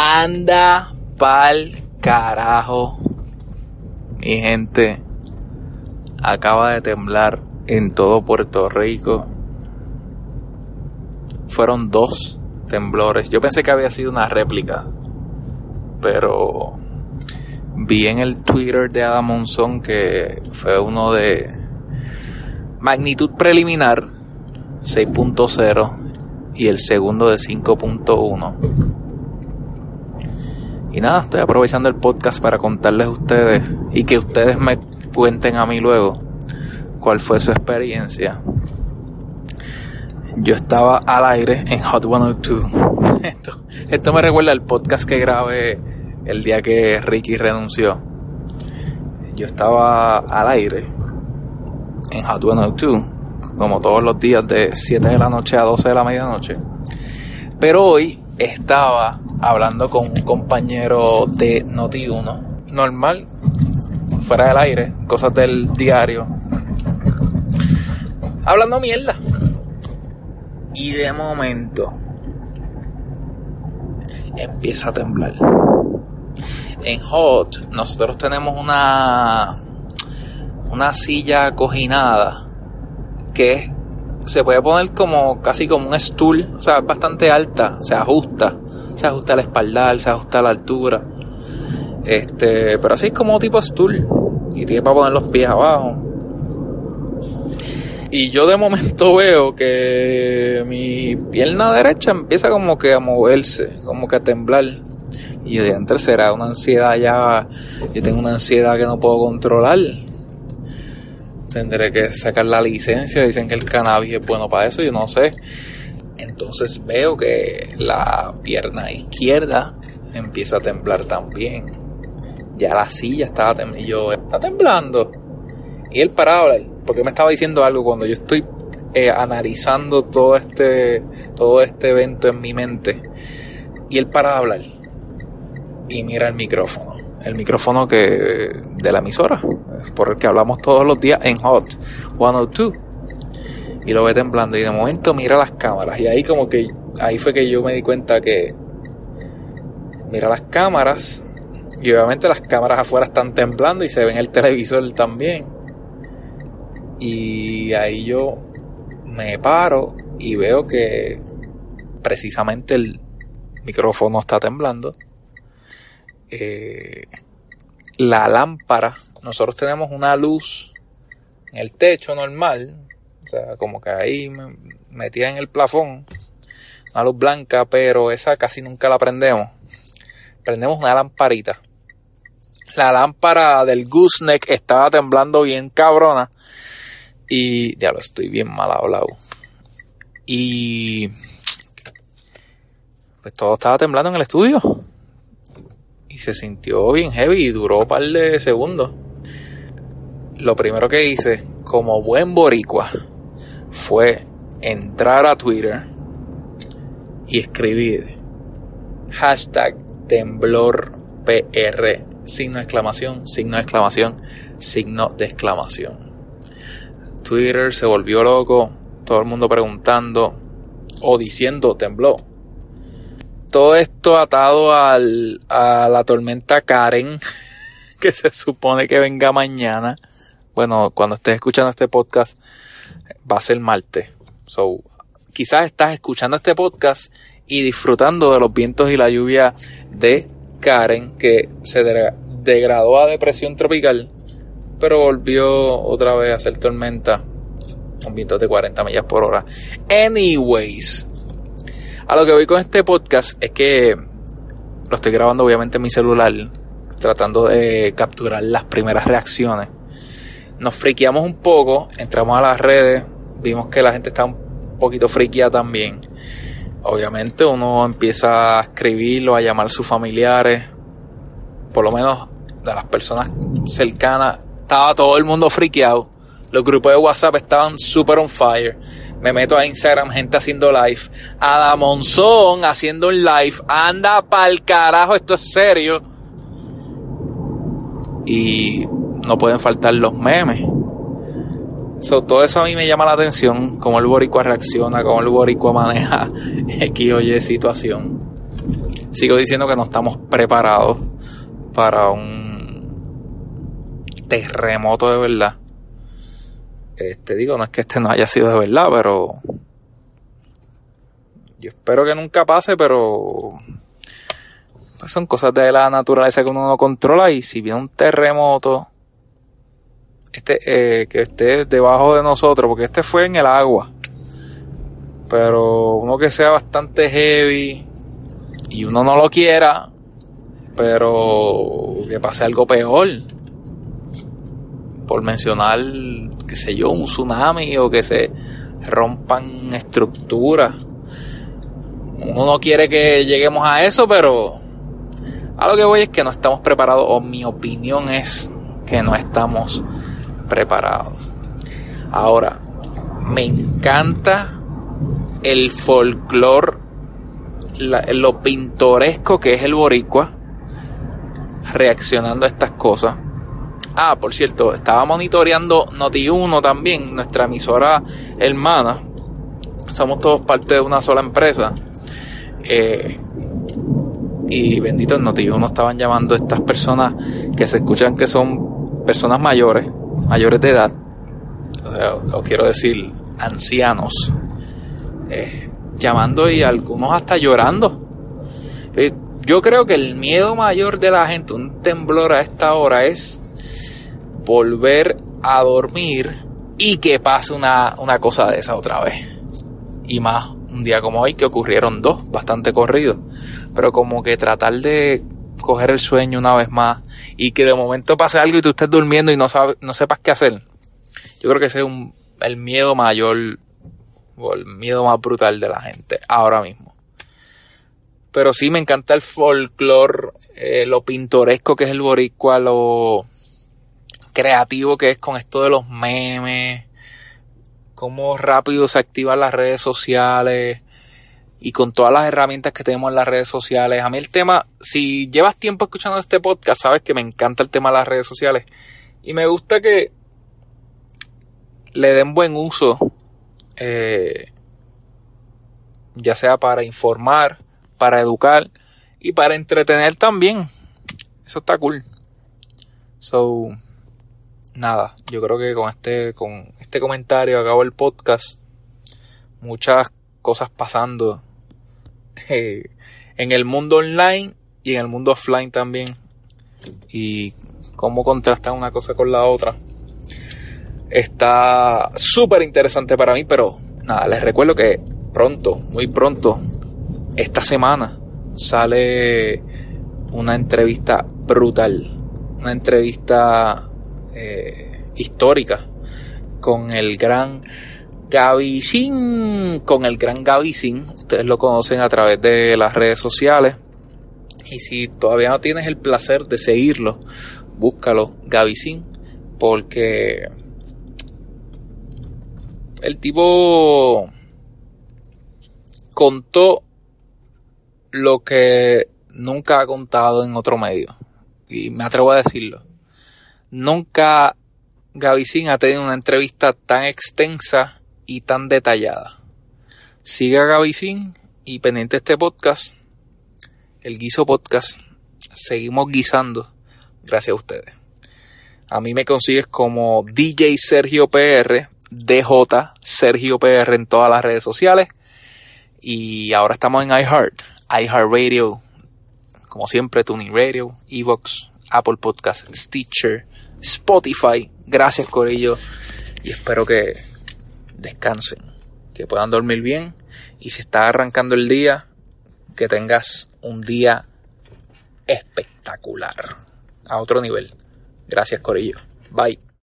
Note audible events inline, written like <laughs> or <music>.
Anda pa'l carajo. Mi gente acaba de temblar en todo Puerto Rico. Fueron dos temblores. Yo pensé que había sido una réplica. Pero vi en el Twitter de Adam Monzón que fue uno de magnitud preliminar 6.0 y el segundo de 5.1. Y nada, estoy aprovechando el podcast para contarles a ustedes y que ustedes me cuenten a mí luego cuál fue su experiencia. Yo estaba al aire en Hot 102. <laughs> Esto, esto me recuerda al podcast que grabé el día que Ricky renunció. Yo estaba al aire en Hot 102, como todos los días de 7 de la noche a 12 de la medianoche. Pero hoy estaba hablando con un compañero de Noti1, normal, fuera del aire, cosas del diario, hablando mierda. Y de momento empieza a temblar. En Hot nosotros tenemos una una silla cojinada que se puede poner como casi como un stool, o sea, bastante alta, se ajusta, se ajusta la espaldar, se ajusta la altura. Este, pero así es como tipo stool y tiene para poner los pies abajo. Y yo de momento <laughs> veo que mi pierna derecha empieza como que a moverse, como que a temblar. Y de entre será una ansiedad ya, yo tengo una ansiedad que no puedo controlar tendré que sacar la licencia. Dicen que el cannabis es bueno para eso, yo no sé. Entonces veo que la pierna izquierda empieza a temblar también. Ya la silla estaba temblando. Y está temblando. Y él para hablar, porque me estaba diciendo algo cuando yo estoy eh, analizando todo este, todo este evento en mi mente. Y él para hablar. Y mira el micrófono el micrófono que de la emisora, por el que hablamos todos los días en Hot 102. Y lo ve temblando y de momento mira las cámaras y ahí como que ahí fue que yo me di cuenta que mira las cámaras y obviamente las cámaras afuera están temblando y se ve en el televisor también. Y ahí yo me paro y veo que precisamente el micrófono está temblando eh, la lámpara, nosotros tenemos una luz en el techo normal, o sea, como que ahí metida en el plafón, una luz blanca, pero esa casi nunca la prendemos. Prendemos una lamparita. La lámpara del gooseneck estaba temblando bien cabrona. Y ya lo estoy bien mal hablado. Y pues todo estaba temblando en el estudio se sintió bien heavy y duró un par de segundos. Lo primero que hice, como buen boricua, fue entrar a Twitter y escribir hashtag temblor PR, signo de exclamación, signo de exclamación, exclamación. Twitter se volvió loco, todo el mundo preguntando o diciendo tembló todo esto atado al, a la tormenta Karen, <laughs> que se supone que venga mañana. Bueno, cuando estés escuchando este podcast, va a ser martes. So, quizás estás escuchando este podcast y disfrutando de los vientos y la lluvia de Karen, que se degradó a depresión tropical, pero volvió otra vez a ser tormenta con vientos de 40 millas por hora. Anyways, a lo que voy con este podcast es que lo estoy grabando obviamente en mi celular, tratando de capturar las primeras reacciones. Nos friqueamos un poco, entramos a las redes, vimos que la gente está un poquito friqueada también. Obviamente uno empieza a escribirlo, a llamar a sus familiares, por lo menos de las personas cercanas, estaba todo el mundo friqueado. Los grupos de WhatsApp estaban super on fire me meto a Instagram, gente haciendo live. Monzón haciendo un live. Anda pa'l carajo, esto es serio. Y no pueden faltar los memes. todo eso a mí me llama la atención, cómo el boricua reacciona, cómo el boricua maneja <laughs> X o Y situación. sigo diciendo que no estamos preparados para un terremoto de verdad. Este digo, no es que este no haya sido de verdad, pero yo espero que nunca pase, pero pues son cosas de la naturaleza que uno no controla y si viene un terremoto este eh, que esté debajo de nosotros, porque este fue en el agua, pero uno que sea bastante heavy y uno no lo quiera, pero que pase algo peor. Por mencionar, qué sé yo, un tsunami o que se rompan estructuras. Uno no quiere que lleguemos a eso, pero a lo que voy es que no estamos preparados, o mi opinión es que no estamos preparados. Ahora, me encanta el folclore, lo pintoresco que es el boricua reaccionando a estas cosas. Ah, por cierto, estaba monitoreando Noti1 también, nuestra emisora hermana. Somos todos parte de una sola empresa. Eh, y bendito en Noti1 estaban llamando a estas personas que se escuchan que son personas mayores, mayores de edad. O sea, quiero decir, ancianos. Eh, llamando y algunos hasta llorando. Eh, yo creo que el miedo mayor de la gente, un temblor a esta hora, es volver a dormir y que pase una, una cosa de esa otra vez. Y más un día como hoy que ocurrieron dos, bastante corridos. Pero como que tratar de coger el sueño una vez más y que de momento pase algo y tú estés durmiendo y no, sabes, no sepas qué hacer. Yo creo que ese es un, el miedo mayor o el miedo más brutal de la gente ahora mismo pero sí me encanta el folclore, eh, lo pintoresco que es el boricua, lo creativo que es con esto de los memes, cómo rápido se activan las redes sociales y con todas las herramientas que tenemos en las redes sociales. A mí el tema, si llevas tiempo escuchando este podcast, sabes que me encanta el tema de las redes sociales y me gusta que le den buen uso, eh, ya sea para informar, para educar y para entretener también. Eso está cool. So, nada, yo creo que con este, con este comentario acabo el podcast. Muchas cosas pasando eh, en el mundo online y en el mundo offline también. Y cómo contrastan una cosa con la otra. Está súper interesante para mí, pero nada, les recuerdo que pronto, muy pronto, esta semana sale una entrevista brutal, una entrevista eh, histórica con el gran Gaby Sin, con el gran Gaby Sin, ustedes lo conocen a través de las redes sociales. Y si todavía no tienes el placer de seguirlo, búscalo, Gaby Sin, porque el tipo contó lo que nunca ha contado en otro medio. Y me atrevo a decirlo. Nunca Gavicín ha tenido una entrevista tan extensa y tan detallada. Sigue a Gavicín y pendiente este podcast, el Guiso Podcast. Seguimos guisando gracias a ustedes. A mí me consigues como DJ Sergio PR, DJ Sergio PR en todas las redes sociales. Y ahora estamos en iHeart iHeartRadio, como siempre, Tuning Radio, Evox, Apple Podcast, Stitcher, Spotify. Gracias, Corillo. Y espero que descansen, que puedan dormir bien. Y si está arrancando el día, que tengas un día espectacular. A otro nivel. Gracias, Corillo. Bye.